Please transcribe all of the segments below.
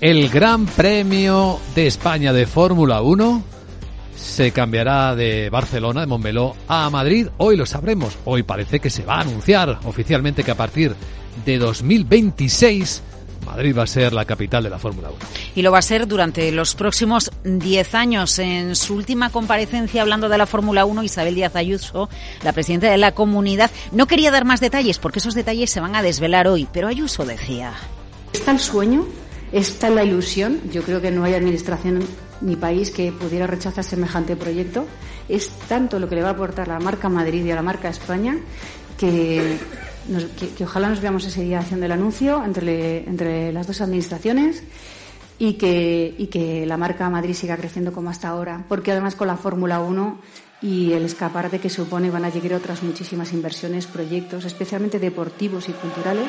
El Gran Premio de España de Fórmula 1 se cambiará de Barcelona, de Montmeló, a Madrid. Hoy lo sabremos. Hoy parece que se va a anunciar oficialmente que a partir de 2026 Madrid va a ser la capital de la Fórmula 1. Y lo va a ser durante los próximos 10 años. En su última comparecencia hablando de la Fórmula 1, Isabel Díaz Ayuso, la presidenta de la comunidad, no quería dar más detalles porque esos detalles se van a desvelar hoy. Pero Ayuso decía. Está el sueño, está la ilusión. Yo creo que no hay administración ni país que pudiera rechazar semejante proyecto. Es tanto lo que le va a aportar la marca Madrid y a la marca España que que, ojalá nos veamos ese día haciendo el anuncio entre, entre las dos administraciones y que, y que la marca Madrid siga creciendo como hasta ahora, porque además con la Fórmula 1 y el escaparate que supone van a llegar otras muchísimas inversiones, proyectos, especialmente deportivos y culturales.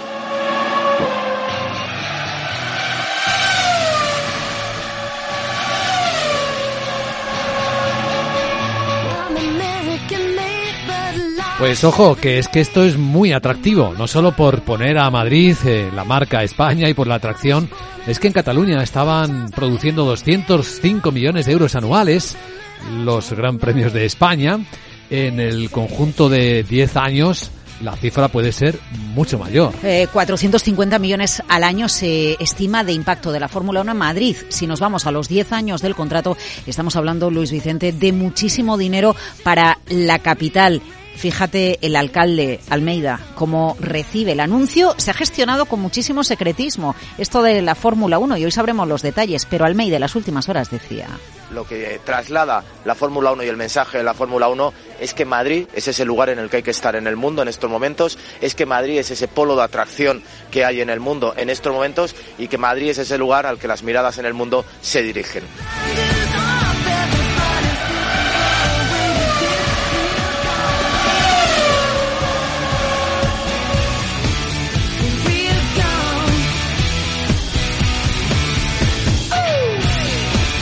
Pues ojo, que es que esto es muy atractivo, no solo por poner a Madrid eh, la marca España y por la atracción, es que en Cataluña estaban produciendo 205 millones de euros anuales los Gran Premios de España. En el conjunto de 10 años, la cifra puede ser mucho mayor. 450 eh, millones al año se estima de impacto de la Fórmula 1 en Madrid. Si nos vamos a los 10 años del contrato, estamos hablando, Luis Vicente, de muchísimo dinero para la capital. Fíjate el alcalde Almeida cómo recibe el anuncio. Se ha gestionado con muchísimo secretismo esto de la Fórmula 1 y hoy sabremos los detalles, pero Almeida en las últimas horas decía. Lo que traslada la Fórmula 1 y el mensaje de la Fórmula 1 es que Madrid es ese lugar en el que hay que estar en el mundo en estos momentos, es que Madrid es ese polo de atracción que hay en el mundo en estos momentos y que Madrid es ese lugar al que las miradas en el mundo se dirigen.